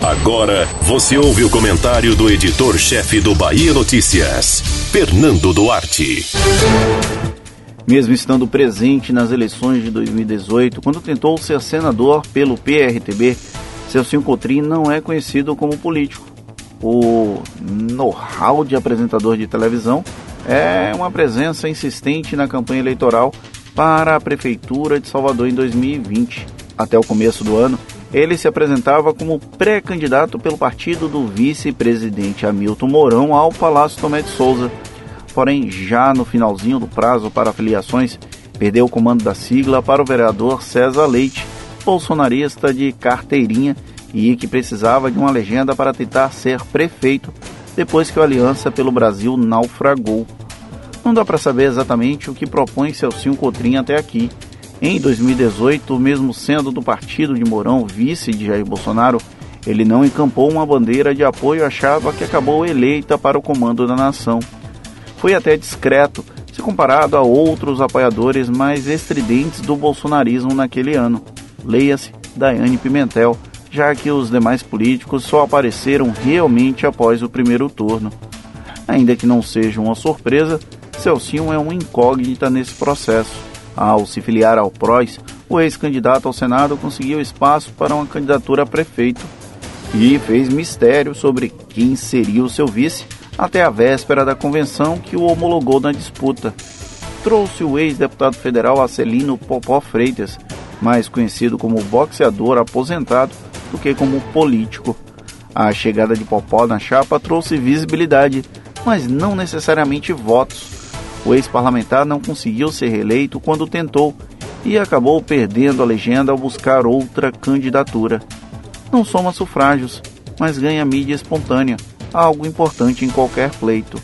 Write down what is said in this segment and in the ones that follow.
Agora você ouve o comentário do editor-chefe do Bahia Notícias, Fernando Duarte. Mesmo estando presente nas eleições de 2018, quando tentou ser senador pelo PRTB, Celcinho Cotrim não é conhecido como político. O know-how de apresentador de televisão é uma presença insistente na campanha eleitoral para a Prefeitura de Salvador em 2020. Até o começo do ano, ele se apresentava como pré-candidato pelo partido do vice-presidente Hamilton Mourão ao Palácio Tomé de Souza. Porém, já no finalzinho do prazo para afiliações, perdeu o comando da sigla para o vereador César Leite, bolsonarista de carteirinha e que precisava de uma legenda para tentar ser prefeito depois que a Aliança pelo Brasil naufragou. Não dá para saber exatamente o que propõe Celcinho Cotrim até aqui. Em 2018, mesmo sendo do partido de Mourão vice de Jair Bolsonaro, ele não encampou uma bandeira de apoio à chapa que acabou eleita para o comando da nação. Foi até discreto, se comparado a outros apoiadores mais estridentes do bolsonarismo naquele ano. Leia-se Daiane Pimentel, já que os demais políticos só apareceram realmente após o primeiro turno. Ainda que não seja uma surpresa, Celcinho é uma incógnita nesse processo. Ao se filiar ao PROS, o ex-candidato ao Senado conseguiu espaço para uma candidatura a prefeito e fez mistério sobre quem seria o seu vice até a véspera da convenção que o homologou na disputa. Trouxe o ex-deputado federal Acelino Popó Freitas, mais conhecido como boxeador aposentado do que como político. A chegada de Popó na chapa trouxe visibilidade, mas não necessariamente votos o ex-parlamentar não conseguiu ser reeleito quando tentou e acabou perdendo a legenda ao buscar outra candidatura. Não soma sufrágios, mas ganha mídia espontânea, algo importante em qualquer pleito.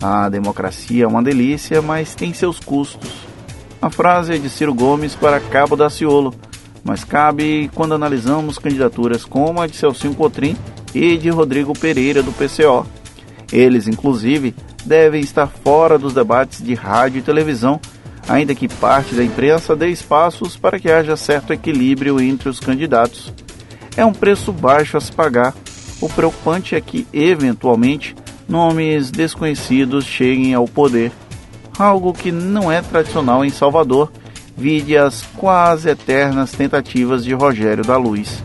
A democracia é uma delícia, mas tem seus custos. A frase é de Ciro Gomes para Cabo da Ciolo, mas cabe quando analisamos candidaturas como a de Celcinho Cotrim e de Rodrigo Pereira do PCO. Eles, inclusive, devem estar fora dos debates de rádio e televisão, ainda que parte da imprensa dê espaços para que haja certo equilíbrio entre os candidatos. É um preço baixo a se pagar. O preocupante é que, eventualmente, nomes desconhecidos cheguem ao poder, algo que não é tradicional em Salvador, vide as quase eternas tentativas de Rogério da Luz.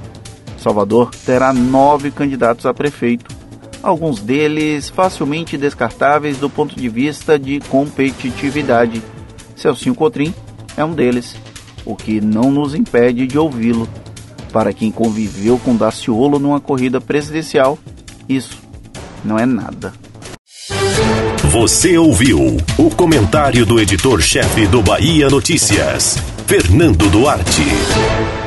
Salvador terá nove candidatos a prefeito, alguns deles facilmente descartáveis do ponto de vista de competitividade. Celcinho Cotrim é um deles, o que não nos impede de ouvi-lo. Para quem conviveu com Daciolo numa corrida presidencial, isso não é nada. Você ouviu o comentário do editor-chefe do Bahia Notícias, Fernando Duarte.